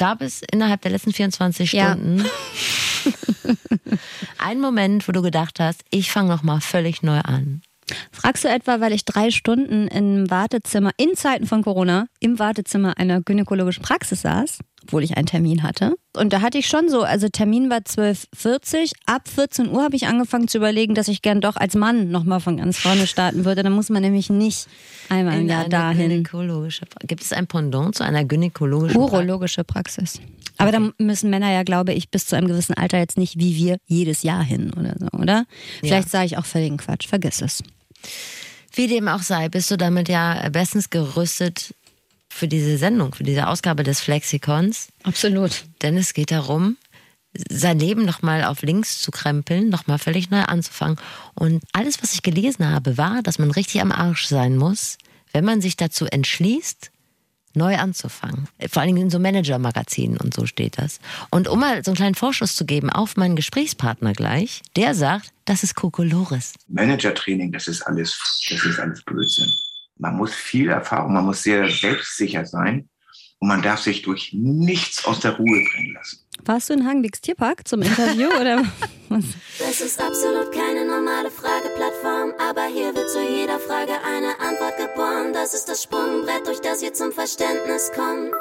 Gab es innerhalb der letzten 24 Ja. Stunden einen Moment, wo du gedacht hast, ich fange noch mal völlig neu an? Fragst du etwa, weil ich drei Stunden im Wartezimmer, in Zeiten von Corona, im Wartezimmer einer gynäkologischen Praxis saß, obwohl ich einen Termin hatte? Und da hatte ich schon so, also Termin war 12.40 ab 14 Uhr habe ich angefangen zu überlegen, dass ich gern doch als Mann nochmal von ganz vorne starten würde. Da muss man nämlich nicht einmal im Jahr dahin. Gibt es ein Pendant zu einer gynäkologischen Praxis? Urologische Praxis. Aber da müssen Männer ja, glaube ich, bis zu einem gewissen Alter jetzt nicht wie wir jedes Jahr hin oder so, oder? Vielleicht sage ich auch völligen Quatsch, vergiss es. Wie dem auch sei, bist du damit ja bestens gerüstet für diese Sendung, für diese Ausgabe des Flexikons. Absolut. Denn es geht darum, sein Leben nochmal auf links zu krempeln, nochmal völlig neu anzufangen. Und alles, was ich gelesen habe, war, dass man richtig am Arsch sein muss, wenn man sich dazu entschließt, neu anzufangen. Vor allen Dingen in so Manager-Magazinen und so steht das. Und um mal so einen kleinen Vorschuss zu geben auf meinen Gesprächspartner gleich, der sagt, das ist Kokolores. Managertraining, das ist alles, das ist alles Blödsinn. Man muss viel Erfahrung, man muss sehr selbstsicher sein und man darf sich durch nichts aus der Ruhe bringen lassen. Warst du in Hagenbecks Tierpark zum Interview oder was? Das ist absolut keine normale Frageplattform, aber hier wird zu jeder Frage eine Antwort geboren. Das ist das Sprungbrett, durch das ihr zum Verständnis kommt.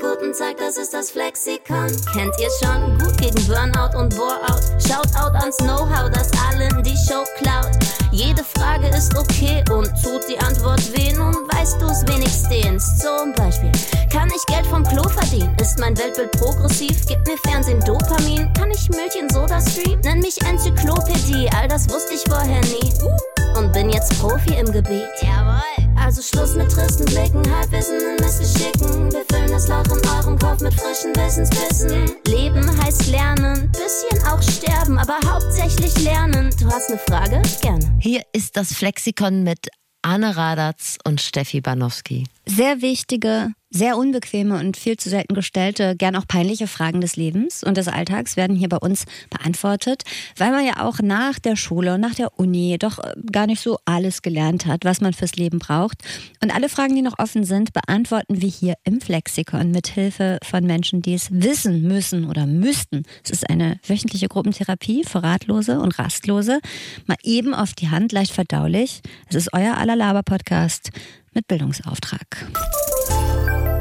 Guten Tag, das ist das Flexikon. Kennt ihr schon? Gegen Burnout und Boreout. Shoutout ans Know-how, das allen die Show klaut. Jede Frage ist okay und tut die Antwort weh. Nun weißt du's wenigstens. Zum Beispiel, kann ich Geld vom Klo verdienen? Ist mein Weltbild progressiv? Gibt mir Fernsehen Dopamin? Kann ich Milch in Soda streamen? Nenn mich Enzyklopädie, all das wusste ich vorher nie. Und bin jetzt Profi im Gebiet. Jawohl. Also Schluss mit tristen Blicken, Halbwissen in Missgeschicken. Wir füllen das Loch in eurem Kopf mit frischen Wissensbissen. Leben heißt lernen, bisschen auch sterben, aber hauptsächlich lernen. Du hast eine Frage? Gerne. Hier ist das Flexikon mit Anne Radatz und Steffi Banowski. Sehr wichtige, sehr unbequeme und viel zu selten gestellte, gern auch peinliche Fragen des Lebens und des Alltags werden hier bei uns beantwortet, weil man ja auch nach der Schule und nach der Uni doch äh, gar nicht so alles gelernt hat, was man fürs Leben braucht. Und alle Fragen, die noch offen sind, beantworten wir hier im Flexikon mit Hilfe von Menschen, die es wissen müssen oder müssten. Es ist eine wöchentliche Gruppentherapie für Ratlose und Rastlose. Mal eben auf die Hand, leicht verdaulich. Es ist euer aller Laber-Podcast mit Bildungsauftrag.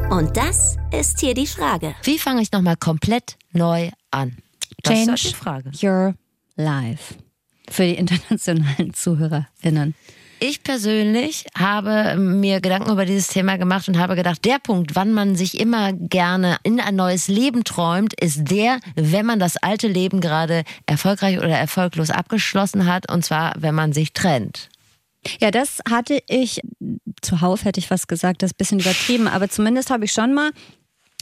Und das ist hier die Frage. Wie fange ich nochmal komplett neu an? Das ist Change die Frage. your life. Für die internationalen ZuhörerInnen. Ich persönlich habe mir Gedanken über dieses Thema gemacht und habe gedacht, der Punkt, wann man sich immer gerne in ein neues Leben träumt, ist der, wenn man das alte Leben gerade erfolgreich oder erfolglos abgeschlossen hat, und zwar, wenn man sich trennt. Ja, das hatte ich zuhauf, hätte ich fast gesagt, das ist ein bisschen übertrieben, aber zumindest habe ich schon mal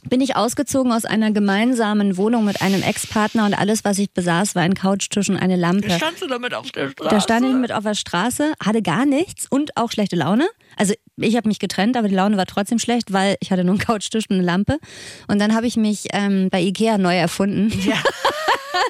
bin ich ausgezogen aus einer gemeinsamen Wohnung mit einem Ex-Partner und alles, was ich besaß, war ein Couchtisch und eine Lampe. Standst du damit auf der Straße? Da stand ich mit auf der Straße, hatte gar nichts und auch schlechte Laune. Also ich habe mich getrennt, aber die Laune war trotzdem schlecht, weil ich hatte nur einen Couchtisch und eine Lampe. Und dann habe ich mich ähm, bei Ikea neu erfunden. Ja.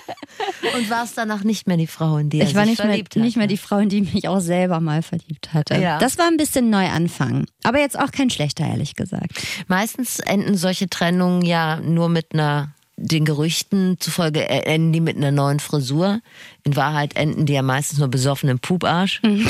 Und warst danach nicht mehr die Frau, in die er Ich war nicht mehr, verliebt hat, nicht mehr die Frau, in die ich mich auch selber mal verliebt hatte. Ja. Das war ein bisschen Neuanfang. Aber jetzt auch kein schlechter, ehrlich gesagt. Meistens enden solche Trennungen ja nur mit einer, den Gerüchten zufolge enden die mit einer neuen Frisur. In Wahrheit enden die ja meistens nur besoffen im Puparsch. Mhm.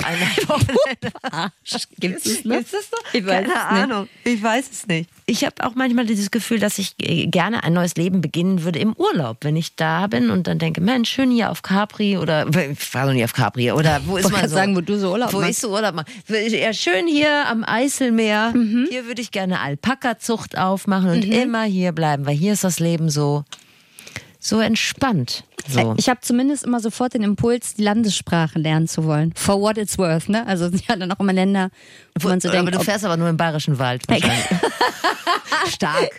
Wochenende. Gibt's es noch? Das so? Ich weiß Keine es nicht. Ahnung. Ich weiß es nicht. Ich habe auch manchmal dieses Gefühl, dass ich äh, gerne ein neues Leben beginnen würde im Urlaub, wenn ich da bin und dann denke, Mensch, schön hier auf Capri oder ich war noch nie auf Capri oder wo ist man so? sagen, wo du so Urlaub Wo machst. ich so Urlaub mache. Ja, schön hier am Eiselmeer. Mhm. Hier würde ich gerne Alpaka-Zucht aufmachen und immer hier bleiben, weil hier ist das Leben so so entspannt. So. Ich habe zumindest immer sofort den Impuls, die Landessprache lernen zu wollen. For what it's worth, ne? Also sie hat dann auch immer Länder, wo man so aber denkt, du ob- fährst aber nur im Bayerischen Wald wahrscheinlich. Stark.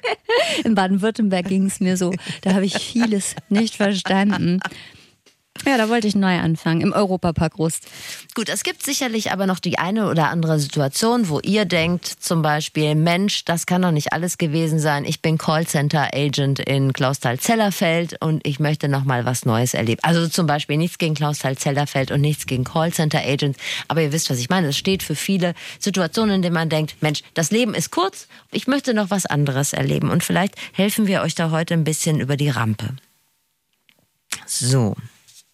in Baden-Württemberg ging es mir so. Da habe ich vieles nicht verstanden. Ja, da wollte ich neu anfangen, im Europapark Rust. Gut, es gibt sicherlich aber noch die eine oder andere Situation, wo ihr denkt, zum Beispiel, Mensch, das kann doch nicht alles gewesen sein. Ich bin Callcenter-Agent in Klausthal-Zellerfeld und ich möchte noch mal was Neues erleben. Also zum Beispiel nichts gegen Klausthal-Zellerfeld und nichts gegen Callcenter-Agents, aber ihr wisst, was ich meine. Es steht für viele Situationen, in denen man denkt, Mensch, das Leben ist kurz, ich möchte noch was anderes erleben und vielleicht helfen wir euch da heute ein bisschen über die Rampe. So.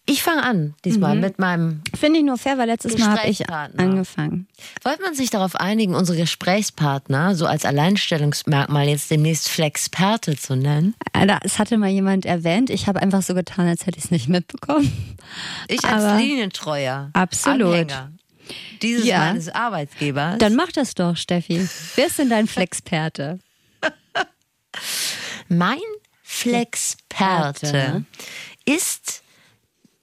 Ich fange an, diesmal Mhm. mit meinem. Finde ich nur fair, weil letztes Mal habe ich angefangen. Wollte man sich darauf einigen, unsere Gesprächspartner so als Alleinstellungsmerkmal jetzt demnächst Flexperte zu nennen? Alter, es hatte mal jemand erwähnt. Ich habe einfach so getan, als hätte ich es nicht mitbekommen. Ich als Aber- linientreuer Absolut. Anhänger dieses Ja. meines Arbeitgebers. Dann mach das doch, Steffi. Wer ist denn dein Flexperte? Mein Flexperte. ist,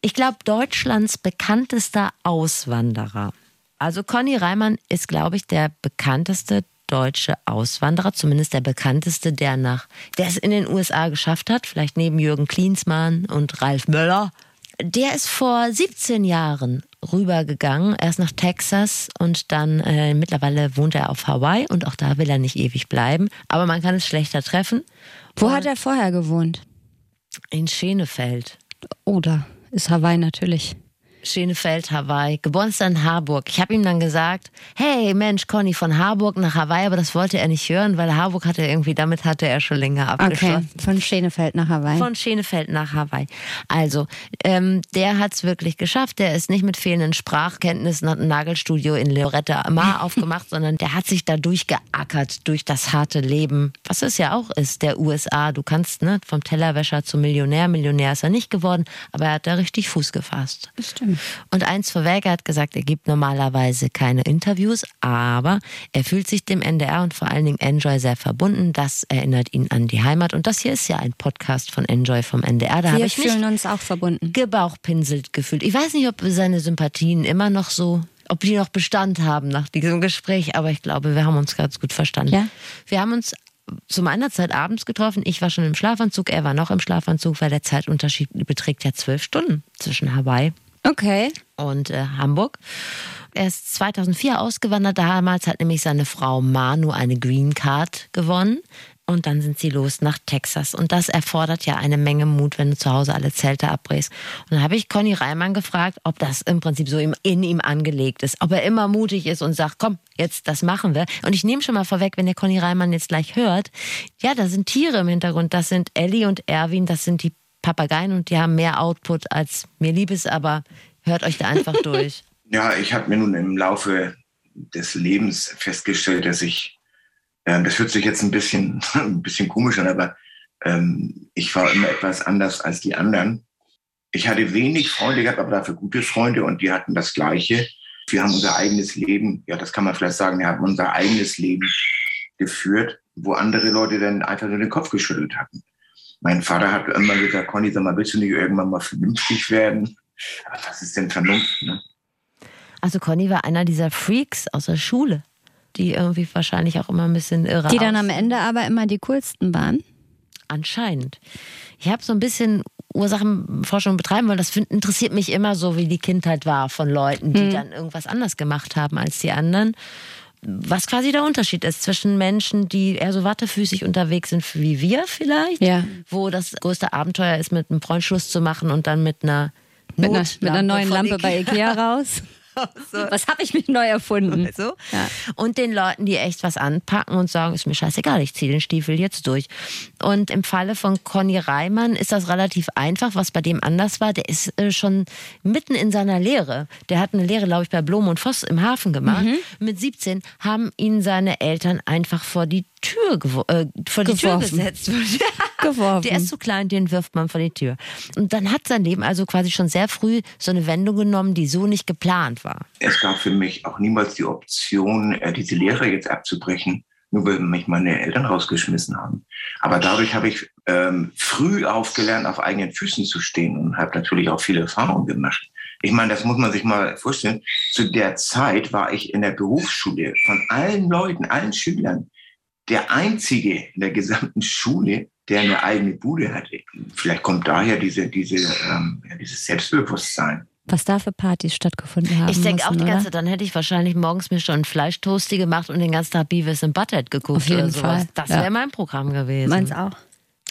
ich glaube, Deutschlands bekanntester Auswanderer. Also Conny Reimann ist, glaube ich, der bekannteste deutsche Auswanderer, zumindest der bekannteste, der nach, der es in den USA geschafft hat, vielleicht neben Jürgen Klinsmann und Ralf Möller. Der ist vor 17 Jahren rübergegangen, erst nach Texas und dann äh, mittlerweile wohnt er auf Hawaii und auch da will er nicht ewig bleiben. Aber man kann es schlechter treffen. Wo hat er vorher gewohnt? In Schenefeld. Da ist Hawaii natürlich. Schenefeld, Hawaii. Geboren ist er in Harburg. Ich habe ihm dann gesagt, hey Mensch, Conny, von Harburg nach Hawaii, aber das wollte er nicht hören, weil Harburg hatte er irgendwie, damit hatte er schon länger Okay, abgeschlossen. von Schenefeld nach Hawaii. Von Schenefeld nach Hawaii. Also, ähm, der hat es wirklich geschafft. Der ist nicht mit fehlenden Sprachkenntnissen, hat ein Nagelstudio in Lorette Mar aufgemacht, sondern der hat sich da durchgeackert durch das harte Leben, was es ja auch ist, der USA. Du kannst ne, vom Tellerwäscher zum Millionär, Millionär ist er nicht geworden, aber er hat da richtig Fuß gefasst. Stimmt. Und eins vorweg, er hat gesagt, er gibt normalerweise keine Interviews, aber er fühlt sich dem NDR und vor allen Dingen Enjoy sehr verbunden. Das erinnert ihn an die Heimat. Und das hier ist ja ein Podcast von Enjoy vom NDR. Da Wir ich fühlen uns auch verbunden. gebauchpinselt gefühlt. Ich weiß nicht, ob seine Sympathien immer noch so, ob die noch Bestand haben nach diesem Gespräch, aber ich glaube, wir haben uns ganz gut verstanden. Ja. Wir haben uns zu meiner Zeit abends getroffen. Ich war schon im Schlafanzug, er war noch im Schlafanzug, weil der Zeitunterschied beträgt ja zwölf Stunden zwischen Hawaii Okay. und äh, Hamburg. Er ist 2004 ausgewandert. Damals hat nämlich seine Frau Manu eine Green Card gewonnen. Und dann sind sie los nach Texas. Und das erfordert ja eine Menge Mut, wenn du zu Hause alle Zelte abbrichst. Und dann habe ich Conny Reimann gefragt, ob das im Prinzip so in ihm angelegt ist. Ob er immer mutig ist und sagt, komm, jetzt, das machen wir. Und ich nehme schon mal vorweg, wenn ihr Conny Reimann jetzt gleich hört, ja, da sind Tiere im Hintergrund. Das sind Ellie und Erwin, das sind die Papageien und die haben mehr Output als mir lieb ist, aber hört euch da einfach durch. Ja, ich habe mir nun im Laufe des Lebens festgestellt, dass ich, ähm, das hört sich jetzt ein bisschen, ein bisschen komisch an, aber ähm, ich war immer etwas anders als die anderen. Ich hatte wenig Freunde gehabt, aber dafür gute Freunde und die hatten das Gleiche. Wir haben unser eigenes Leben, ja, das kann man vielleicht sagen, wir haben unser eigenes Leben geführt, wo andere Leute dann einfach nur den Kopf geschüttelt hatten. Mein Vater hat immer gesagt, Conny, sag mal, willst du nicht irgendwann mal vernünftig werden? Aber was ist denn Vernunft? Ne? Also Conny war einer dieser Freaks aus der Schule, die irgendwie wahrscheinlich auch immer ein bisschen irre Die dann aus- am Ende aber immer die coolsten waren. Anscheinend. Ich habe so ein bisschen Ursachenforschung betreiben wollen. Das find, interessiert mich immer so, wie die Kindheit war von Leuten, die dann irgendwas anders gemacht haben als die anderen. Was quasi der Unterschied ist zwischen Menschen, die eher so wattefüßig unterwegs sind wie wir vielleicht, Ja. wo das größte Abenteuer ist, mit einem Freund Schluss zu machen und dann mit einer Mit einer, mit einer neuen Lampe bei Ikea raus. Was habe ich mich neu erfunden? So. Ja. Und den Leuten, die echt was anpacken und sagen, ist mir scheißegal, ich ziehe den Stiefel jetzt durch. Und im Falle von Conny Reimann ist das relativ einfach, was bei dem anders war. Der ist äh, schon mitten in seiner Lehre. Der hat eine Lehre, glaube ich, bei Blom und Voss im Hafen gemacht. Mhm. Mit 17 haben ihn seine Eltern einfach vor die Tür, äh, vor die Tür Geworfen. gesetzt. Geworfen. Der ist zu klein, den wirft man vor die Tür. Und dann hat sein Leben also quasi schon sehr früh so eine Wendung genommen, die so nicht geplant war. Es gab für mich auch niemals die Option, äh, diese Lehre jetzt abzubrechen, nur weil mich meine Eltern rausgeschmissen haben. Aber dadurch habe ich ähm, früh aufgelernt, auf eigenen Füßen zu stehen und habe natürlich auch viele Erfahrungen gemacht. Ich meine, das muss man sich mal vorstellen. Zu der Zeit war ich in der Berufsschule von allen Leuten, allen Schülern, der einzige in der gesamten Schule, der eine eigene Bude hatte. vielleicht kommt daher diese, diese, ähm, ja, dieses Selbstbewusstsein. Was da für Partys stattgefunden haben. Ich denke auch die ganze oder? Zeit, dann hätte ich wahrscheinlich morgens mir schon Fleischtoasty gemacht und den ganzen Tag Beavis and Butthead geguckt Auf jeden oder sowas. Fall, Das ja. wäre mein Programm gewesen. Meins auch.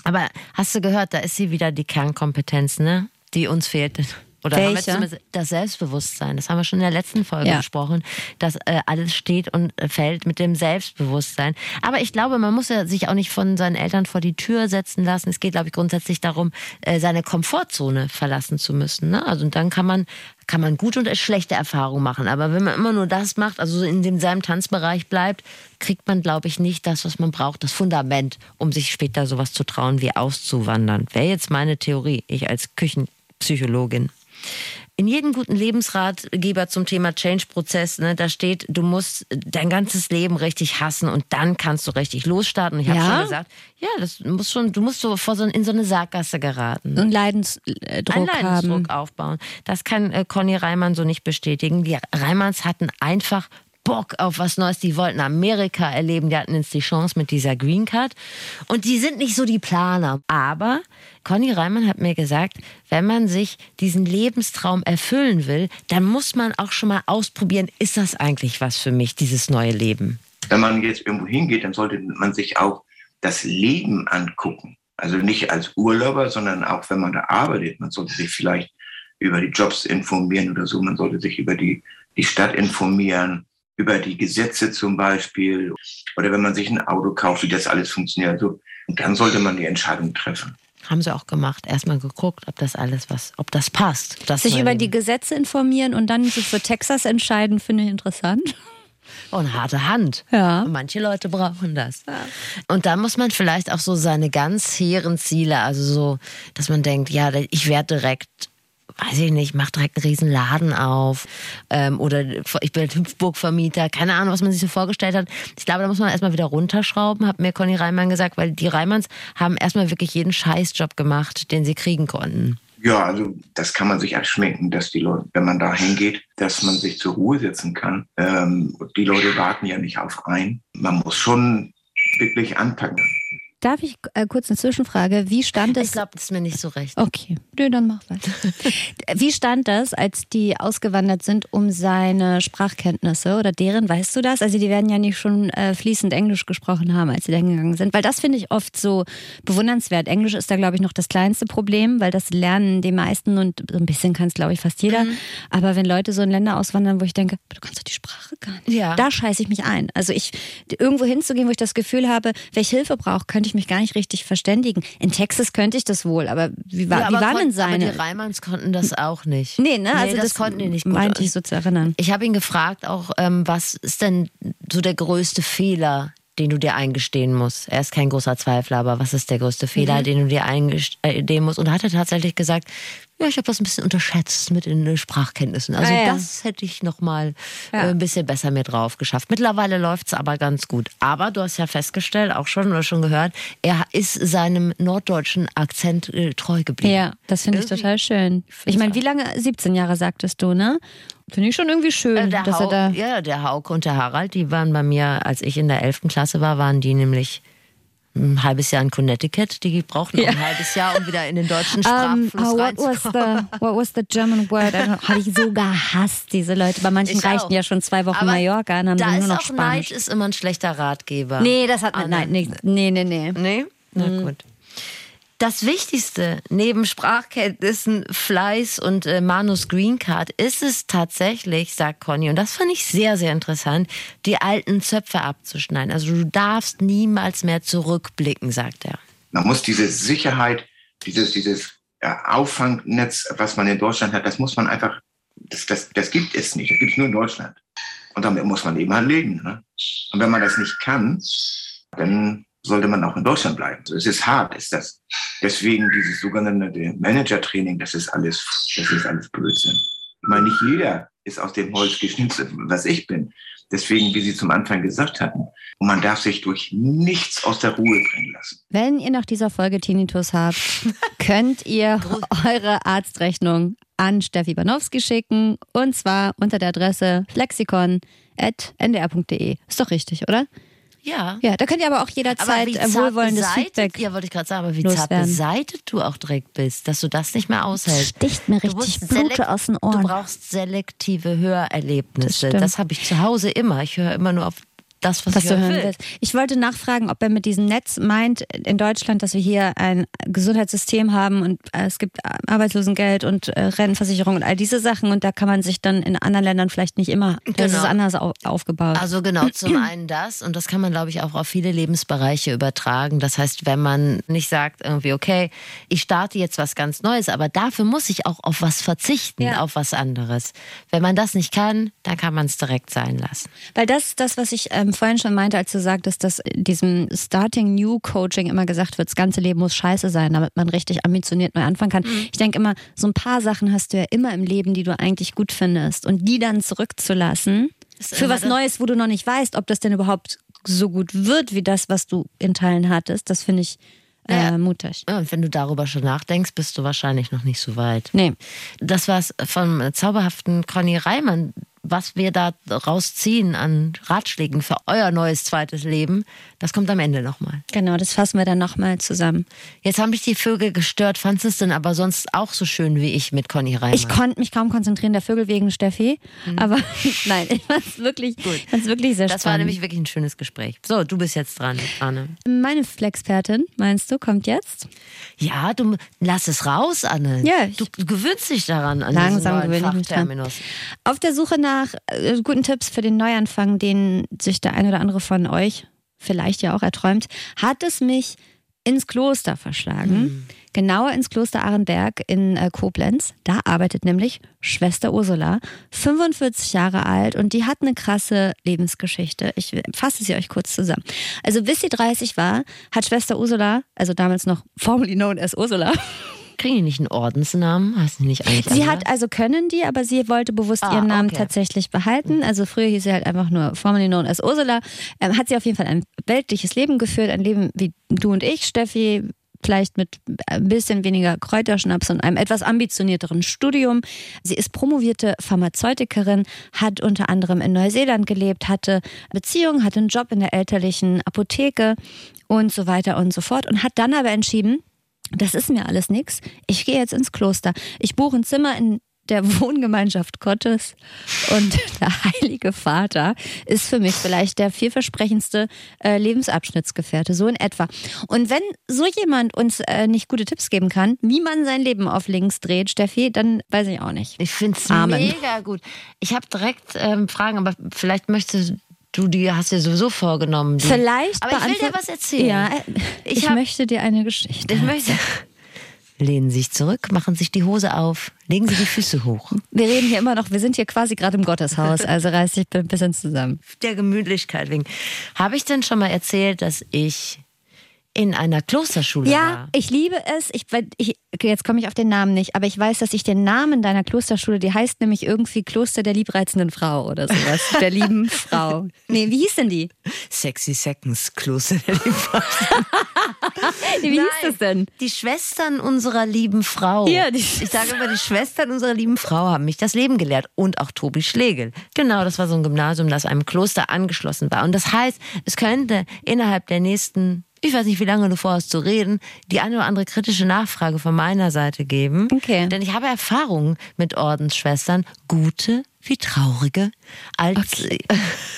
Aber hast du gehört, da ist sie wieder die Kernkompetenz, ne? Die uns fehlt. Oder haben wir das Selbstbewusstsein. Das haben wir schon in der letzten Folge Ja. besprochen, dass äh, alles steht und äh, fällt mit dem Selbstbewusstsein. Aber ich glaube, man muss ja sich auch nicht von seinen Eltern vor die Tür setzen lassen. Es geht, glaube ich, grundsätzlich darum, äh, seine Komfortzone verlassen zu müssen. Ne? Also und dann kann man kann man gute und schlechte Erfahrungen machen. Aber wenn man immer nur das macht, also in dem seinem Tanzbereich bleibt, kriegt man, glaube ich, nicht das, was man braucht, das Fundament, um sich später sowas zu trauen, wie auszuwandern. Wäre jetzt meine Theorie, ich als Küchenpsychologin. In jedem guten Lebensratgeber zum Thema Change-Prozess, ne, da steht, du musst dein ganzes Leben richtig hassen und dann kannst du richtig losstarten. Ich habe Ja? schon gesagt, ja, das muss schon, du musst so vor so in so eine Sackgasse geraten Und Leidensdruck einen Leidensdruck haben. aufbauen. Das kann äh, Conny Reimann so nicht bestätigen. Die Reimanns hatten einfach Bock auf was Neues. Die wollten Amerika erleben. Die hatten jetzt die Chance mit dieser Green Card. Und die sind nicht so die Planer. Aber Conny Reimann hat mir gesagt, wenn man sich diesen Lebenstraum erfüllen will, dann muss man auch schon mal ausprobieren, ist das eigentlich was für mich, dieses neue Leben? Wenn man jetzt irgendwo hingeht, dann sollte man sich auch das Leben angucken. Also nicht als Urlauber, sondern auch wenn man da arbeitet. Man sollte sich vielleicht über die Jobs informieren oder so. Man sollte sich über die, die Stadt informieren, über die Gesetze zum Beispiel. Oder wenn man sich ein Auto kauft, wie das alles funktioniert. Also, und dann sollte man die Entscheidung treffen. Haben sie auch gemacht. Erstmal geguckt, ob das alles was, ob das passt. Das Sich über die Gesetze informieren und dann sich für Texas entscheiden, finde ich interessant. Oh, eine harte Hand. Ja. Und manche Leute brauchen das. Und da muss man vielleicht auch so seine ganz hehren Ziele, also so, dass man denkt, ja, ich werde direkt, weiß ich nicht, mach direkt einen riesen Laden auf ähm, oder ich bin Hüpfburg-Vermieter, keine Ahnung, was man sich so vorgestellt hat. Ich glaube, da muss man erstmal wieder runterschrauben, hat mir Conny Reimann gesagt, weil die Reimanns haben erstmal wirklich jeden Scheißjob gemacht, den sie kriegen konnten. Ja, also das kann man sich abschminken, dass die Leute, wenn man da hingeht, dass man sich zur Ruhe setzen kann. Ähm, die Leute warten ja nicht auf ein. Man muss schon wirklich anpacken. Darf ich äh, kurz eine Zwischenfrage? Wie stand es? Ich glaube, das ist mir nicht so recht. Okay, Nö, dann mach weiter. Wie stand das, als die ausgewandert sind, um seine Sprachkenntnisse oder deren, weißt du das? Also die werden ja nicht schon äh, fließend Englisch gesprochen haben, als sie da gegangen sind, weil das finde ich oft so bewundernswert. Englisch ist da, glaube ich, noch das kleinste Problem, weil das lernen die meisten und so ein bisschen kann es, glaube ich, fast jeder. Aber wenn Leute so in Länder auswandern, wo ich denke, du kannst doch die Sprache gar nicht. Ja. Da scheiße ich mich ein. Also ich, irgendwo hinzugehen, wo ich das Gefühl habe, ich Hilfe brauche, könnte ich mich gar nicht richtig verständigen. In Texas könnte ich das wohl, aber wie, war, Ja, wie aber waren denn seine? Aber die Reimanns konnten das auch nicht. Nee, ne? Also das, das, konnten die nicht gut. Meinte ich so zu erinnern. Ich habe ihn gefragt auch, ähm, was ist denn so der größte Fehler, den du dir eingestehen musst? Er ist kein großer Zweifler, aber was ist der größte Mhm. Fehler, den du dir eingestehen musst? Und hat er tatsächlich gesagt, ja, ich habe das ein bisschen unterschätzt mit den äh, Sprachkenntnissen. Also Ah, ja. das hätte ich noch mal Ja. äh, ein bisschen besser mir drauf geschafft. Mittlerweile läuft's aber ganz gut. Aber du hast ja festgestellt, auch schon oder schon gehört, er ist seinem norddeutschen Akzent äh, treu geblieben. Ja, das finde ich total schön. Ich meine, wie lange? 17 Jahre sagtest du, ne? Finde ich schon irgendwie schön, Äh, dass er Hau, da. ja, der Hauke und der Harald, die waren bei mir, als ich in der 11. Klasse war, waren die nämlich ein halbes Jahr in Connecticut. Die brauchten auch ein halbes Jahr, um wieder in den deutschen Um, Sprachfluss oh, what was the what was the German word? Habe ich so gehasst, diese Leute. Bei manchen Ich reichten auch. ja schon zwei Wochen Aber Mallorca und haben Da dann nur noch auch Spanisch. Neid ist immer ein schlechter Ratgeber. Nee, das hat man. Anderen. Nein, nee, nee, nee. nee. Nee? Na gut. Das Wichtigste neben Sprachkenntnissen, Fleiß und äh, Manus Green Card ist es tatsächlich, sagt Conny, und das fand ich sehr, sehr interessant, die alten Zöpfe abzuschneiden. Also du darfst niemals mehr zurückblicken, sagt er. Man muss diese Sicherheit, dieses, dieses Auffangnetz, was man in Deutschland hat, das muss man einfach, das, das, das gibt es nicht. Das gibt es nur in Deutschland. Und damit muss man eben halt leben. Ne? Und wenn man das nicht kann, dann sollte man auch in Deutschland bleiben. Es ist hart, ist das. Deswegen dieses sogenannte Manager-Training, das ist alles, das ist alles Blödsinn. Ich meine, nicht jeder ist aus dem Holz geschnitzt, was ich bin. Deswegen, wie Sie zum Anfang gesagt hatten, und man darf sich durch nichts aus der Ruhe bringen lassen. Wenn ihr nach dieser Folge Tinnitus habt, könnt ihr eure Arztrechnung an Steffi Banowski schicken und zwar unter der Adresse flexikon.ndr.de. Ist doch richtig, oder? Ja. Ja, da könnt ihr aber auch jederzeit wie äh, wohlwollendes beseitet, Feedback. Ja, wollte ich gerade sagen, aber wie zart beseitet du auch direkt bist, dass du das nicht mehr aushältst. sticht mir Du richtig Blute aus den Du Ohren. brauchst selektive Hörerlebnisse. Das Das, habe ich zu Hause immer. Ich höre immer nur auf das, was, was ich du hören hören will. willst. Ich wollte nachfragen, ob er mit diesem Netz meint in Deutschland, dass wir hier ein Gesundheitssystem haben und äh, es gibt Arbeitslosengeld und äh, Rentenversicherung und all diese Sachen und da kann man sich dann in anderen Ländern vielleicht nicht immer, das ist Genau. anders au aufgebaut. Also genau, zum einen das und das kann man, glaube ich, auch auf viele Lebensbereiche übertragen. Das heißt, wenn man nicht sagt irgendwie, okay, ich starte jetzt was ganz Neues, aber dafür muss ich auch auf was verzichten, Ja. auf was anderes. Wenn man das nicht kann, dann kann man es direkt sein lassen. Weil das ist das, was ich ähm, vorhin schon meinte, als du sagtest, dass diesem Starting New Coaching immer gesagt wird, das ganze Leben muss scheiße sein, damit man richtig ambitioniert neu anfangen kann. Mhm. Ich denke immer, so ein paar Sachen hast du ja immer im Leben, die du eigentlich gut findest. Und die dann zurückzulassen für was das- Neues, wo du noch nicht weißt, ob das denn überhaupt so gut wird, wie das, was du in Teilen hattest, das finde ich äh, mutig. Ja, und wenn du darüber schon nachdenkst, bist du wahrscheinlich noch nicht so weit. Nee. Das war's vom zauberhaften Conny Reimann. Was wir da rausziehen an Ratschlägen für euer neues zweites Leben, das kommt am Ende nochmal. Genau, das fassen wir dann nochmal zusammen. Jetzt haben mich die Vögel gestört. Fandest du es denn aber sonst auch so schön wie ich mit Conny Reimann? Ich konnte mich kaum konzentrieren, der Vögel wegen Steffi. Aber nein, ich fand es wirklich, fand's wirklich sehr Mhm. das spannend. war nämlich wirklich ein schönes Gespräch. So, du bist jetzt dran, Anne. Meine Flexpertin, meinst du, kommt jetzt? Ja, du lass es raus, Anne. Ja, du, du gewöhnst dich daran an Langsam diesen neuen. Fachterminus. Auf der Suche nach äh, guten Tipps für den Neuanfang, den sich der ein oder andere von euch vielleicht ja auch erträumt, hat es mich ins Kloster verschlagen. Genauer ins Kloster Arenberg in äh, Koblenz. Da arbeitet nämlich Schwester Ursula, 45 Jahre alt und die hat eine krasse Lebensgeschichte. Ich fasse sie euch kurz zusammen. Also bis sie 30 war, hat Schwester Ursula, also damals noch formerly known as Ursula, Kriegen die nicht einen Ordensnamen? Heißt die nicht eigentlich Sie anders? hat also können die, aber sie wollte bewusst Ah, ihren Namen okay. tatsächlich behalten. Also früher hieß sie halt einfach nur formerly known as Ursula. Ähm, hat sie auf jeden Fall ein weltliches Leben geführt, ein Leben wie du und ich, Steffi. Vielleicht mit ein bisschen weniger Kräuterschnaps und einem etwas ambitionierteren Studium. Sie ist promovierte Pharmazeutikerin, hat unter anderem in Neuseeland gelebt, hatte Beziehungen, hatte einen Job in der elterlichen Apotheke und so weiter und so fort und hat dann aber entschieden, das ist mir alles nix. Ich gehe jetzt ins Kloster. Ich buche ein Zimmer in der Wohngemeinschaft Gottes und der Heilige Vater ist für mich vielleicht der vielversprechendste äh, Lebensabschnittsgefährte, so in etwa. Und wenn so jemand uns äh, nicht gute Tipps geben kann, wie man sein Leben auf links dreht, Steffi, dann weiß ich auch nicht. Ich finde es mega gut. Ich habe direkt ähm, Fragen, aber vielleicht möchtest du die, hast dir sowieso vorgenommen. Die. Vielleicht aber ich will dir was erzählen. Ja, äh, Ich ich, hab- möchte dir eine Geschichte. Ich möchte. Lehnen sich zurück, machen sich die Hose auf, legen sie die Füße hoch. Wir reden hier immer noch, wir sind hier quasi gerade im Gotteshaus, also reiß dich ein bisschen zusammen. Der Gemütlichkeit wegen. Habe ich denn schon mal erzählt, dass ich in einer Klosterschule Ja, war? ich liebe es. Ich, ich, jetzt komme ich auf den Namen nicht, aber ich weiß, dass ich den Namen deiner Klosterschule, die heißt nämlich irgendwie Kloster der liebreizenden Frau oder sowas. der lieben Frau. Nee, wie hieß denn die? Sexy Seconds Kloster der lieben Frau. Wie hieß das denn? Die Schwestern unserer lieben Frau. Ja, die ich sage immer, die Schwestern unserer lieben Frau haben mich das Leben gelehrt. Und auch Tobi Schlegel. Genau, das war so ein Gymnasium, das einem Kloster angeschlossen war. Und das heißt, es könnte innerhalb der nächsten, ich weiß nicht, wie lange du vorhast zu reden, die eine oder andere kritische Nachfrage von meiner Seite geben. Okay. Denn ich habe Erfahrungen mit Ordensschwestern, gute wie traurige, als.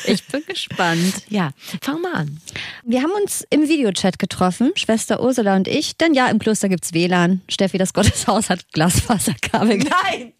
Ich bin gespannt. Ja, fang mal an. Wir haben uns im Videochat getroffen, Schwester Ursula und ich. Denn ja, im Kloster gibt's WLAN. Steffi, das Gotteshaus hat Glasfaserkabel. Nein!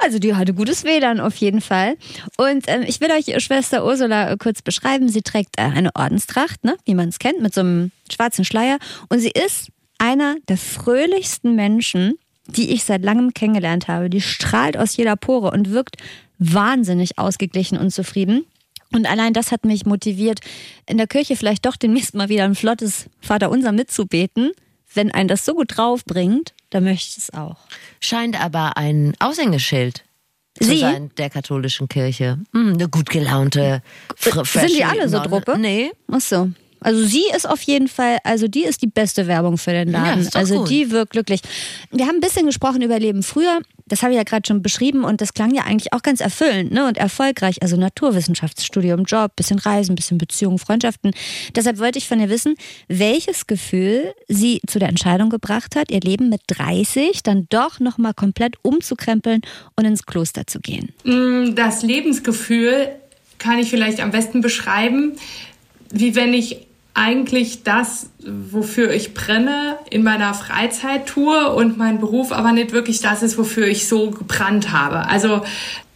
Also die hatte gutes WLAN auf jeden Fall. Und ähm, ich will euch Schwester Ursula äh, kurz beschreiben. Sie trägt äh, eine Ordenstracht, ne, wie man es kennt, mit so einem schwarzen Schleier. Und sie ist einer der fröhlichsten Menschen, die ich seit langem kennengelernt habe. Die strahlt aus jeder Pore und wirkt wahnsinnig ausgeglichen und zufrieden. Und allein das hat mich motiviert, in der Kirche vielleicht doch demnächst mal wieder ein flottes Vaterunser mitzubeten. Wenn einen das so gut draufbringt, dann möchte ich es auch. Scheint aber ein Aushängeschild zu Sie? sein der katholischen Kirche. Hm, eine gut gelaunte, Sind die alle so. Druppe? Nee. Ach so. Also sie ist auf jeden Fall, also die ist die beste Werbung für den Laden. Ja, also gut. die wirkt glücklich. Wir haben ein bisschen gesprochen über Leben früher. Das habe ich ja gerade schon beschrieben und das klang ja eigentlich auch ganz erfüllend ne? und erfolgreich. Also Naturwissenschaftsstudium, Job, bisschen Reisen, bisschen Beziehungen, Freundschaften. Deshalb wollte ich von ihr wissen, welches Gefühl sie zu der Entscheidung gebracht hat, ihr Leben mit 30 dann doch nochmal komplett umzukrempeln und ins Kloster zu gehen. Mm, Das Lebensgefühl kann ich vielleicht am besten beschreiben, wie wenn ich eigentlich das, wofür ich brenne, in meiner Freizeit tue und mein Beruf aber nicht wirklich das ist, wofür ich so gebrannt habe. Also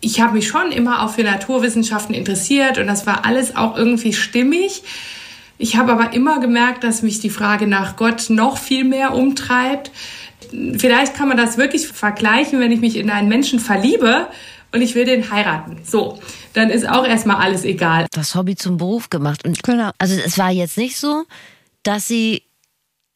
ich habe mich schon immer auch für Naturwissenschaften interessiert und das war alles auch irgendwie stimmig. Ich habe aber immer gemerkt, dass mich die Frage nach Gott noch viel mehr umtreibt. Vielleicht kann man das wirklich vergleichen, wenn ich mich in einen Menschen verliebe und ich will den heiraten. So, dann ist auch erstmal alles egal. Das Hobby zum Beruf gemacht. Und Genau. Also es war jetzt nicht so, dass sie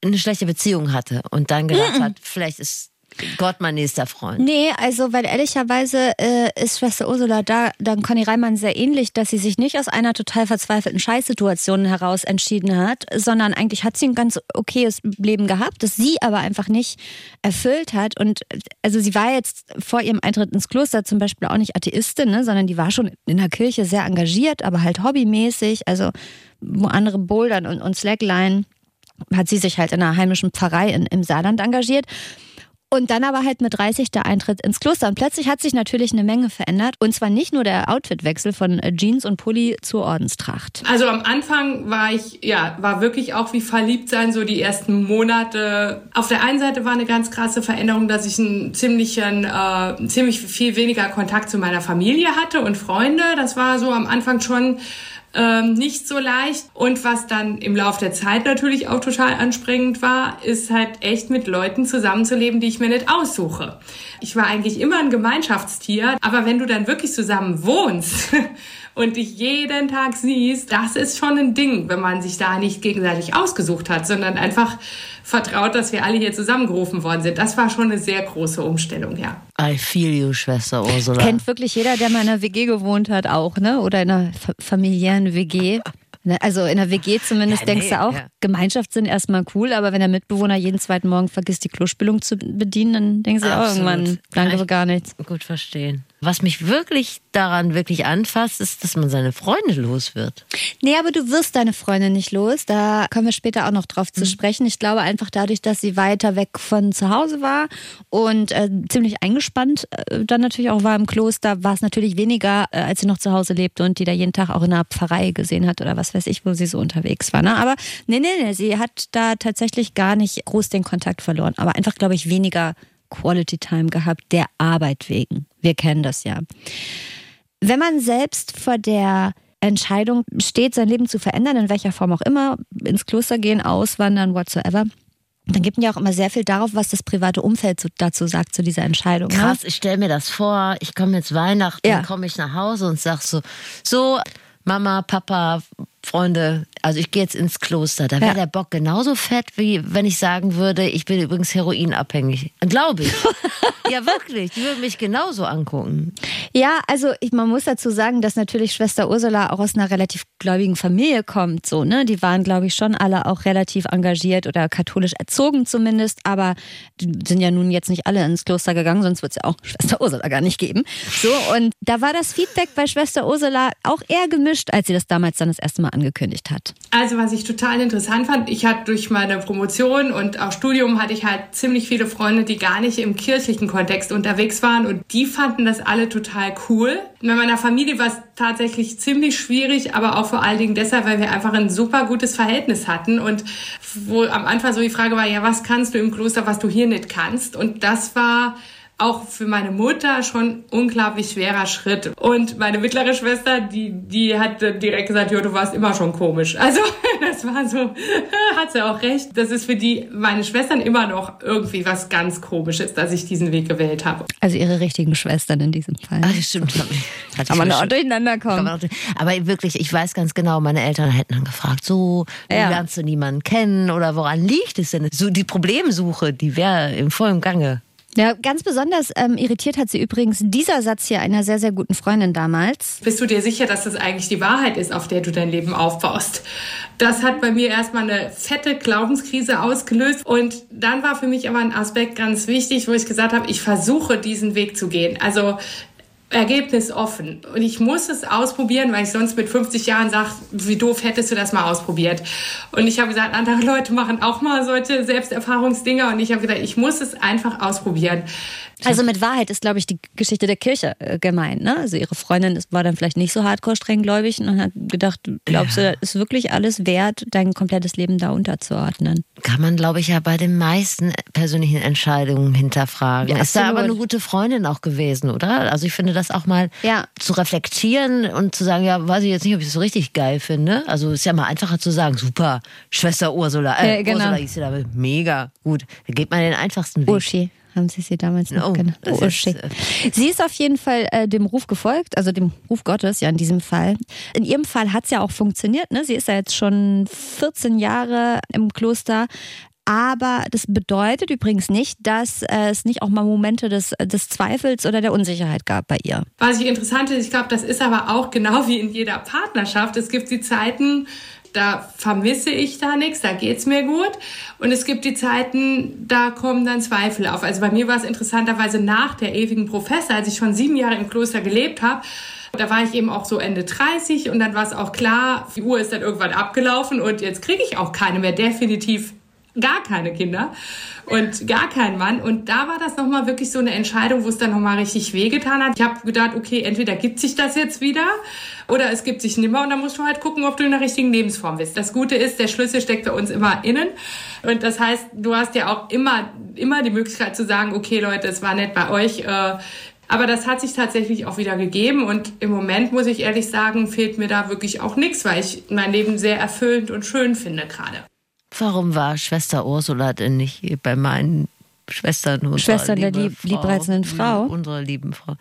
eine schlechte Beziehung hatte und dann gedacht hat, vielleicht ist Gott mein nächster Freund. Nee, also weil ehrlicherweise äh, ist Schwester Ursula da dann Conny Reimann sehr ähnlich, dass sie sich nicht aus einer total verzweifelten Scheißsituation heraus entschieden hat, sondern eigentlich hat sie ein ganz okayes Leben gehabt, das sie aber einfach nicht erfüllt hat. Und also sie war jetzt vor ihrem Eintritt ins Kloster zum Beispiel auch nicht Atheistin, ne, sondern die war schon in der Kirche sehr engagiert, aber halt hobbymäßig, also wo andere bouldern und, und Slackline hat sie sich halt in einer heimischen Pfarrei in, im Saarland engagiert. Und dann aber halt mit 30 der Eintritt ins Kloster. Und plötzlich hat sich natürlich eine Menge verändert. Und zwar nicht nur der Outfitwechsel von äh, Jeans und Pulli zur Ordenstracht. Also am Anfang war ich, ja, war wirklich auch wie verliebt sein, so die ersten Monate. Auf der einen Seite war eine ganz krasse Veränderung, dass ich einen ziemlichen, äh, ziemlich viel weniger Kontakt zu meiner Familie hatte und Freunde. Das war so am Anfang schon ähm, nicht so leicht. Und was dann im Laufe der Zeit natürlich auch total anstrengend war, ist halt echt mit Leuten zusammenzuleben, die ich mir nicht aussuche. Ich war eigentlich immer ein Gemeinschaftstier, aber wenn du dann wirklich zusammen wohnst und dich jeden Tag siehst, das ist schon ein Ding, wenn man sich da nicht gegenseitig ausgesucht hat, sondern einfach vertraut, dass wir alle hier zusammengerufen worden sind. Das war schon eine sehr große Umstellung, ja. I feel you, Schwester Ursula. Kennt wirklich jeder, der mal in einer WG gewohnt hat, auch, ne? Oder in einer fa- familiären WG. Ne, Also in einer WG zumindest Ja, denkst nee, du auch, ja. Gemeinschaftssinn erstmal cool, aber wenn der Mitbewohner jeden zweiten Morgen vergisst, die Klospülung zu bedienen, dann denkst du auch irgendwann, danke gar nichts. Gut verstehen. Was mich wirklich daran wirklich anfasst, ist, dass man seine Freunde los wird. Nee, aber du wirst deine Freundin nicht los. Da kommen wir später auch noch drauf Mhm. zu sprechen. Ich glaube einfach dadurch, dass sie weiter weg von zu Hause war und äh, ziemlich eingespannt äh, dann natürlich auch war im Kloster, war es natürlich weniger, äh, als sie noch zu Hause lebte und die da jeden Tag auch in einer Pfarrei gesehen hat oder was weiß ich, wo sie so unterwegs war. Ne? Aber nee, nee, nee, sie hat da tatsächlich gar nicht groß den Kontakt verloren. Aber einfach, glaube ich, weniger Quality Time gehabt, der Arbeit wegen. Wir kennen das ja. Wenn man selbst vor der Entscheidung steht, sein Leben zu verändern, in welcher Form auch immer, ins Kloster gehen, auswandern, whatsoever, dann gibt man ja auch immer sehr viel darauf, was das private Umfeld dazu sagt, zu dieser Entscheidung. Ne? Krass, ich stelle mir das vor, ich komme jetzt Weihnachten, Ja. komme ich nach Hause und sag so, so, Mama, Papa, Freunde, also ich gehe jetzt ins Kloster. Da wäre Ja. der Bock genauso fett, wie wenn ich sagen würde, ich bin übrigens heroinabhängig. Glaube ich. ja, wirklich. Die würden mich genauso angucken. Ja, also ich, man muss dazu sagen, dass natürlich Schwester Ursula auch aus einer relativ gläubigen Familie kommt. So, ne? Die waren, glaube ich, schon alle auch relativ engagiert oder katholisch erzogen zumindest, aber die sind ja nun jetzt nicht alle ins Kloster gegangen, sonst wird es ja auch Schwester Ursula gar nicht geben. So, und da war das Feedback bei Schwester Ursula auch eher gemischt, als sie das damals dann das erste Mal angekündigt hat. Also was ich total interessant fand, ich hatte durch meine Promotion und auch Studium hatte ich halt ziemlich viele Freunde, die gar nicht im kirchlichen Kontext unterwegs waren und die fanden das alle total cool. Bei meiner Familie war es tatsächlich ziemlich schwierig, aber auch vor allen Dingen deshalb, weil wir einfach ein super gutes Verhältnis hatten und wo am Anfang so die Frage war, ja, was kannst du im Kloster, was du hier nicht kannst? Und das war auch für meine Mutter schon unglaublich schwerer Schritt. Und meine mittlere Schwester, die, die hat direkt gesagt, jo, du warst immer schon komisch. Also das war so, hat sie auch recht. Das ist für die, meine Schwestern immer noch irgendwie was ganz komisches, dass ich diesen Weg gewählt habe. Also ihre richtigen Schwestern in diesem Fall. Das stimmt. Ich Kann man auch durcheinander kommen. Aber wirklich, ich weiß ganz genau, meine Eltern hätten dann gefragt, so, wie Ja. lernst du niemanden kennen oder woran liegt es denn? So die Problemsuche, die wäre im vollen Gange. Ja, ganz besonders ähm, irritiert hat sie übrigens dieser Satz hier einer sehr, sehr guten Freundin damals. Bist du dir sicher, dass das eigentlich die Wahrheit ist, auf der du dein Leben aufbaust? Das hat bei mir erstmal eine fette Glaubenskrise ausgelöst. Und dann war für mich aber ein Aspekt ganz wichtig, wo ich gesagt habe, ich versuche diesen Weg zu gehen. Also Ergebnis offen. Und ich muss es ausprobieren, weil ich sonst mit 50 Jahren sage, wie doof hättest du das mal ausprobiert. Und ich habe gesagt, andere Leute machen auch mal solche Selbsterfahrungsdinger. Und ich habe gesagt, ich muss es einfach ausprobieren. Also mit Wahrheit ist, glaube ich, die Geschichte der Kirche äh, gemeint. Ne? Also ihre Freundin war dann vielleicht nicht so hardcore streng gläubig und hat gedacht, glaubst ja. du, ist wirklich alles wert, dein komplettes Leben da unterzuordnen? Kann man, glaube ich, ja bei den meisten persönlichen Entscheidungen hinterfragen. Ja, ist da aber eine gute Freundin auch gewesen, oder? Also ich finde das auch mal ja. zu reflektieren und zu sagen, ja, weiß ich jetzt nicht, ob ich das so richtig geil finde. Also ist ja mal einfacher zu sagen, super, Schwester Ursula, äh, ja, genau. Ursula hieß sie da, mega, gut. Da geht man den einfachsten Weg. Uschi haben sie sie damals noch oh, genannt. Oh, ist, äh sie ist auf jeden Fall äh, dem Ruf gefolgt, also dem Ruf Gottes ja in diesem Fall. In ihrem Fall hat es ja auch funktioniert. Ne? Sie ist ja jetzt schon 14 Jahre im Kloster. Aber das bedeutet übrigens nicht, dass äh, es nicht auch mal Momente des, des Zweifels oder der Unsicherheit gab bei ihr. Was ich interessant ist, ich glaube, das ist aber auch genau wie in jeder Partnerschaft. Es gibt die Zeiten, da vermisse ich da nichts, da geht's mir gut. Und es gibt die Zeiten, da kommen dann Zweifel auf. Also bei mir war es interessanterweise nach der ewigen Professor, als ich schon sieben Jahre im Kloster gelebt habe, da war ich eben auch so Ende 30 und dann war es auch klar, die Uhr ist dann irgendwann abgelaufen und jetzt kriege ich auch keine mehr, definitiv gar keine Kinder und gar keinen Mann. Und da war das nochmal wirklich so eine Entscheidung, wo es dann nochmal richtig wehgetan hat. Ich habe gedacht, okay, entweder gibt sich das jetzt wieder oder es gibt sich nimmer und dann musst du halt gucken, ob du in der richtigen Lebensform bist. Das Gute ist, der Schlüssel steckt bei uns immer innen. Und das heißt, du hast ja auch immer, immer die Möglichkeit zu sagen, okay Leute, es war nett bei euch. Äh, aber das hat sich tatsächlich auch wieder gegeben und im Moment muss ich ehrlich sagen, fehlt mir da wirklich auch nichts, weil ich mein Leben sehr erfüllend und schön finde gerade. Warum war Schwester Ursula denn nicht bei meinen Schwestern? Schwestern der lieb, liebreizenden Frau. Unserer lieben Frau.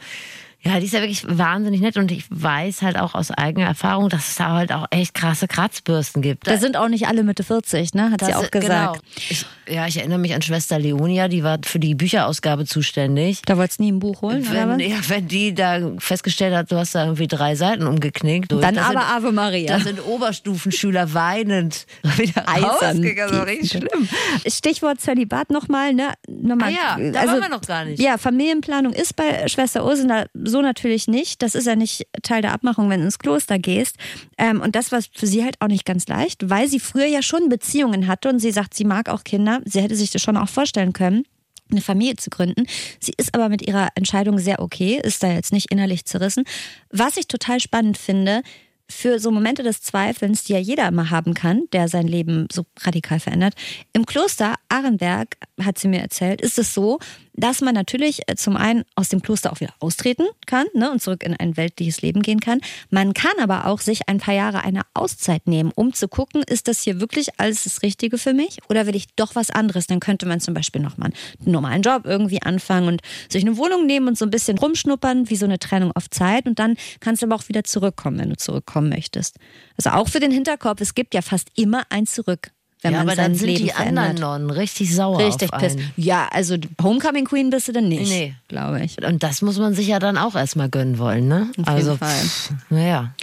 Ja, die ist ja wirklich wahnsinnig nett und ich weiß halt auch aus eigener Erfahrung, dass es da halt auch echt krasse Kratzbürsten gibt. Da sind auch nicht alle Mitte 40, ne? Hat das sie auch gesagt. Genau. Ich, ja, ich erinnere mich an Schwester Leonia, die war für die Bücherausgabe zuständig. Da wolltest du nie ein Buch holen, wenn, oder? Ja, wenn die da festgestellt hat, du hast da irgendwie drei Seiten umgeknickt. Dann aber sind, Ave Maria. Da sind Oberstufenschüler weinend wieder rausgegangen. Das richtig schlimm. Stichwort Zölibat nochmal, ne? Nochmal, ah ja, da also, waren wir noch gar nicht. Ja, Familienplanung ist bei Schwester Ursula so natürlich nicht. Das ist ja nicht Teil der Abmachung, wenn du ins Kloster gehst. Ähm, und das war für sie halt auch nicht ganz leicht, weil sie früher ja schon Beziehungen hatte und sie sagt, sie mag auch Kinder. Sie hätte sich das schon auch vorstellen können eine Familie zu gründen. Sie ist aber mit ihrer Entscheidung sehr okay, ist da jetzt nicht innerlich zerrissen. Was ich total spannend finde, für so Momente des Zweifelns, die ja jeder immer haben kann, der sein Leben so radikal verändert. Im Kloster Arenberg, hat sie mir erzählt, ist es so, dass man natürlich äh, zum einen aus dem Kloster auch wieder austreten kann ne, und zurück in ein weltliches Leben gehen kann. Man kann aber auch sich ein paar Jahre eine Auszeit nehmen, um zu gucken, ist das hier wirklich alles das Richtige für mich oder will ich doch was anderes? Dann könnte man zum Beispiel nochmal einen normalen Job irgendwie anfangen und sich eine Wohnung nehmen und so ein bisschen rumschnuppern, wie so eine Trennung auf Zeit. Und dann kannst du aber auch wieder zurückkommen, wenn du zurückkommen möchtest. Also auch für den Hinterkopf, es gibt ja fast immer ein Zurück wenn ja, man aber sein dann sind Leben die verändert. anderen Nonnen richtig sauer Richtig auf piss. Ja, also Homecoming Queen bist du dann nicht. Nee. Glaube ich. Und das muss man sich ja dann auch erstmal gönnen wollen, ne? Auf also, jeden Fall. Naja.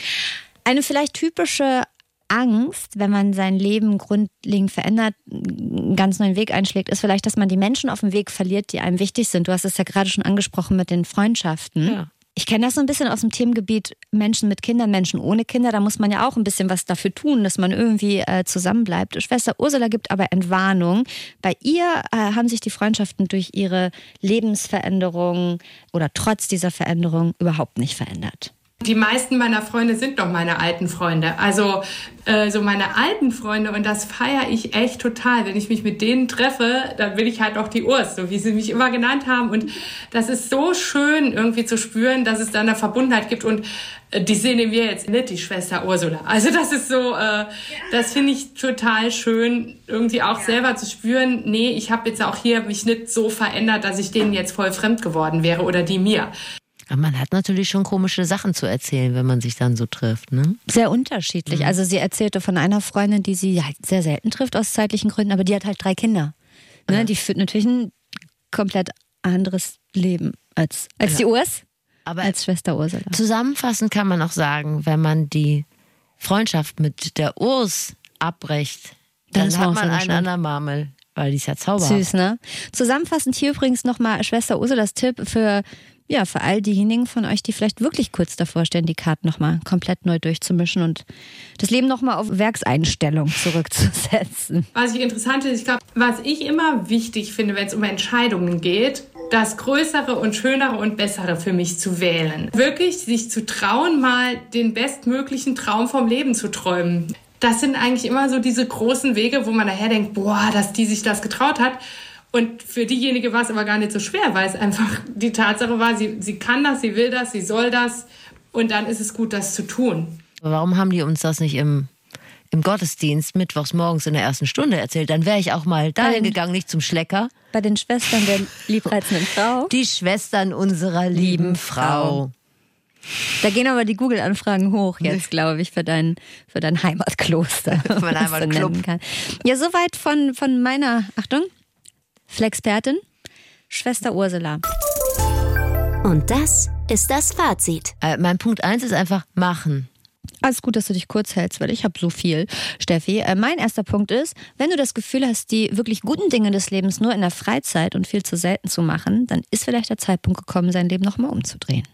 Eine vielleicht typische Angst, wenn man sein Leben grundlegend verändert, einen ganz neuen Weg einschlägt, ist vielleicht, dass man die Menschen auf dem Weg verliert, die einem wichtig sind. Du hast es ja gerade schon angesprochen mit den Freundschaften. Ja. Ich kenne das so ein bisschen aus dem Themengebiet Menschen mit Kindern, Menschen ohne Kinder. Da muss man ja auch ein bisschen was dafür tun, dass man irgendwie äh, zusammenbleibt. Schwester Ursula gibt aber Entwarnung. Bei ihr äh, haben sich die Freundschaften durch ihre Lebensveränderung oder trotz dieser Veränderung überhaupt nicht verändert. Die meisten meiner Freunde sind noch meine alten Freunde. Also äh, so meine alten Freunde und das feiere ich echt total. Wenn ich mich mit denen treffe, dann bin ich halt auch die Urs, so wie sie mich immer genannt haben. Und das ist so schön irgendwie zu spüren, dass es da eine Verbundenheit gibt. Und äh, die sehen mir jetzt nicht die Schwester Ursula. Also das ist so, äh, das finde ich total schön, irgendwie auch selber zu spüren. Nee, ich habe jetzt auch hier mich nicht so verändert, dass ich denen jetzt voll fremd geworden wäre oder die mir. Aber man hat natürlich schon komische Sachen zu erzählen, wenn man sich dann so trifft. Ne? Sehr unterschiedlich. Mhm. Also sie erzählte von einer Freundin, die sie halt sehr selten trifft aus zeitlichen Gründen, aber die hat halt drei Kinder. Ne? Ja. Die führt natürlich ein komplett anderes Leben als, als die Urs, Aber als Schwester Ursula. zusammenfassend kann man auch sagen, wenn man die Freundschaft mit der Urs abbricht, Dann dann, hat man einen anderen Marmel, weil die ist ja zauberhaft. Süß, ne? Zusammenfassend hier übrigens nochmal Schwester Ursulas Tipp für, ja, für all diejenigen von euch, die vielleicht wirklich kurz davor stehen, die Karten nochmal komplett neu durchzumischen und das Leben nochmal auf Werkseinstellung zurückzusetzen. Was ich interessant finde, ich glaube, was ich immer wichtig finde, wenn es um Entscheidungen geht, das Größere und Schönere und Bessere für mich zu wählen. Wirklich sich zu trauen, mal den bestmöglichen Traum vom Leben zu träumen. Das sind eigentlich immer so diese großen Wege, wo man nachher denkt, boah, dass die sich das getraut hat. Und für diejenige war es aber gar nicht so schwer, weil es einfach die Tatsache war, sie, sie kann das, sie will das, sie soll das. Und dann ist es gut, das zu tun. Warum haben die uns das nicht im, im Gottesdienst mittwochs morgens in der ersten Stunde erzählt? Dann wäre ich auch mal dahin Nein. gegangen, nicht zum Schlecker. Bei den Schwestern der liebreizenden Frau. Die Schwestern unserer lieben Frau. Da gehen aber die Google-Anfragen hoch jetzt, glaube ich, für dein, für dein Heimatkloster. Für man Heimatclub. Ja, soweit von, von meiner, Achtung, Flexpertin, Schwester Ursula. Und das ist das Fazit. Äh, mein Punkt eins ist einfach machen. Alles gut, dass du dich kurz hältst, weil ich habe so viel, Steffi. Äh, mein erster Punkt ist, wenn du das Gefühl hast, die wirklich guten Dinge des Lebens nur in der Freizeit und viel zu selten zu machen, dann ist vielleicht der Zeitpunkt gekommen, sein Leben nochmal umzudrehen.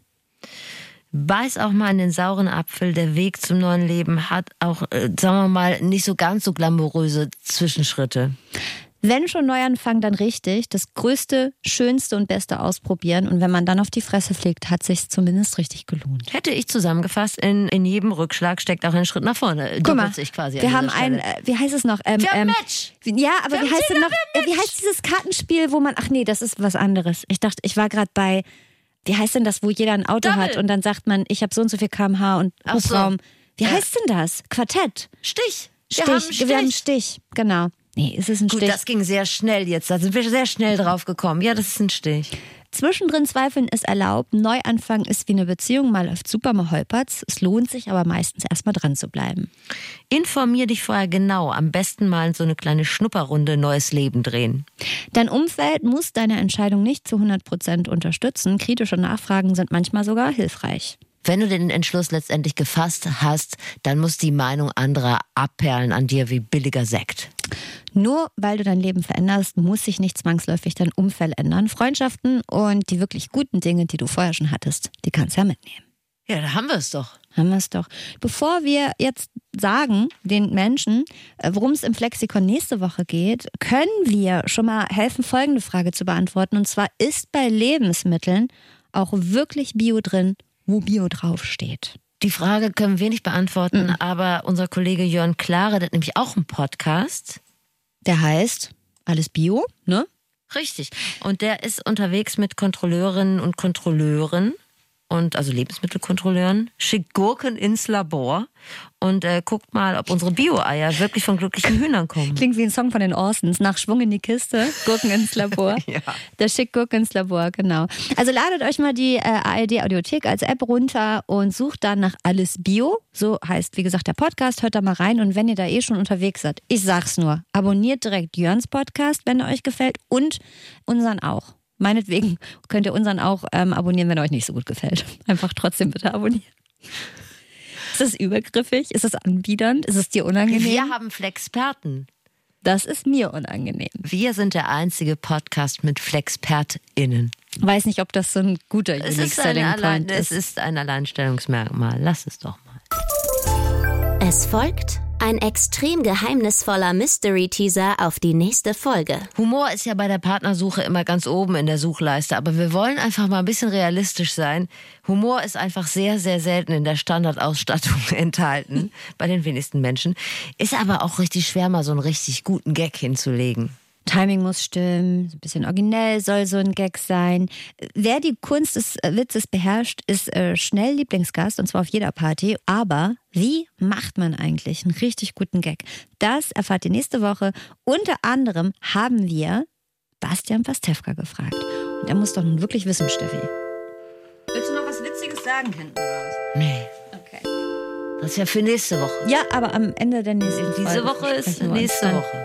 Beiß auch mal in den sauren Apfel. Der Weg zum neuen Leben hat auch, äh, sagen wir mal, nicht so ganz so glamouröse Zwischenschritte. Wenn schon Neuanfang, dann richtig. Das Größte, Schönste und Beste ausprobieren. Und wenn man dann auf die Fresse fliegt, hat sich zumindest richtig gelohnt. Hätte ich zusammengefasst, in, in jedem Rückschlag steckt auch ein Schritt nach vorne. Guck mal, Doppelt sich quasi. wir haben ein, äh, wie heißt es noch? Ähm, Wir haben ähm, Match. Ja, aber Wir wie haben heißt noch? wir haben äh, Wie heißt dieses Kartenspiel, wo man, ach nee, das ist was anderes. Ich dachte, ich war gerade bei, wie heißt denn das, wo jeder ein Auto Double. hat und dann sagt man, ich habe so und so viel kmh und Ach so. Wie Ja. heißt denn das? Quartett. Stich. Wir Stich. haben einen Stich. Wir haben Stich. Genau. Nee, ist es ein Gut, Stich? das ging sehr schnell jetzt. Da sind wir sehr schnell drauf gekommen. Ja, das ist ein Stich. Zwischendrin zweifeln ist erlaubt. Neuanfang ist wie eine Beziehung. Mal läuft super, mal holpert's. Es lohnt sich aber meistens erstmal dran zu bleiben. Informier dich vorher genau. Am besten mal so eine kleine Schnupperrunde neues Leben drehen. Dein Umfeld muss deine Entscheidung nicht zu 100 Prozent unterstützen. Kritische Nachfragen sind manchmal sogar hilfreich. Wenn du den Entschluss letztendlich gefasst hast, dann muss die Meinung anderer abperlen an dir wie billiger Sekt. Nur weil du dein Leben veränderst, muss sich nicht zwangsläufig dein Umfeld ändern. Freundschaften und die wirklich guten Dinge, die du vorher schon hattest, die kannst du ja mitnehmen. Ja, da haben wir es doch. Haben wir es doch. Bevor wir jetzt sagen den Menschen, äh, worum es im Flexikon nächste Woche geht, können wir schon mal helfen, folgende Frage zu beantworten. Und zwar, ist bei Lebensmitteln auch wirklich Bio drin, wo Bio draufsteht? Die Frage können wir nicht beantworten, Mhm. aber unser Kollege Jörn Klare, der hat nämlich auch einen Podcast. Der heißt, alles Bio, ne? Richtig. Und der ist unterwegs mit Kontrolleurinnen und Kontrolleuren und also Lebensmittelkontrolleuren, schickt Gurken ins Labor und äh, guckt mal, ob unsere Bio-Eier wirklich von glücklichen Hühnern kommen. Klingt wie ein Song von den Orsons. Nach Schwung in die Kiste, Gurken ins Labor. Ja. Der schickt Gurken ins Labor, genau. Also ladet euch mal die äh, ARD Audiothek als App runter und sucht dann nach Alles Bio. So heißt, wie gesagt, der Podcast. Hört da mal rein. Und wenn ihr da eh schon unterwegs seid, ich sag's nur, abonniert direkt Jörns Podcast, wenn er euch gefällt und unseren auch. Meinetwegen könnt ihr unseren auch ähm, abonnieren, wenn er euch nicht so gut gefällt. Einfach trotzdem bitte abonnieren. Ist das übergriffig? Ist das anbiedernd? Ist es dir unangenehm? Wir haben Flexperten. Das ist mir unangenehm. Wir sind der einzige Podcast mit FlexpertInnen. Weiß nicht, ob das so ein guter Es Unique ist, Selling Point es ist. ist ein Alleinstellungsmerkmal. Lass es doch mal. Es folgt ein extrem geheimnisvoller Mystery-Teaser auf die nächste Folge. Humor ist ja bei der Partnersuche immer ganz oben in der Suchleiste, aber wir wollen einfach mal ein bisschen realistisch sein. Humor ist einfach sehr, sehr selten in der Standardausstattung enthalten, bei den wenigsten Menschen. Ist aber auch richtig schwer, mal so einen richtig guten Gag hinzulegen. Timing muss stimmen, ein bisschen originell soll so ein Gag sein. Wer die Kunst des äh, Witzes beherrscht, ist äh, schnell Lieblingsgast und zwar auf jeder Party. Aber wie macht man eigentlich einen richtig guten Gag? Das erfahrt ihr nächste Woche. Unter anderem haben wir Bastian Pastewka gefragt. Und er muss doch nun wirklich wissen, Steffi. Willst du noch was Witziges sagen hinten raus? Nee, Okay. das ist ja für nächste Woche. Ja, aber am Ende der nächsten Diese Folge Woche ist nächste. Woche.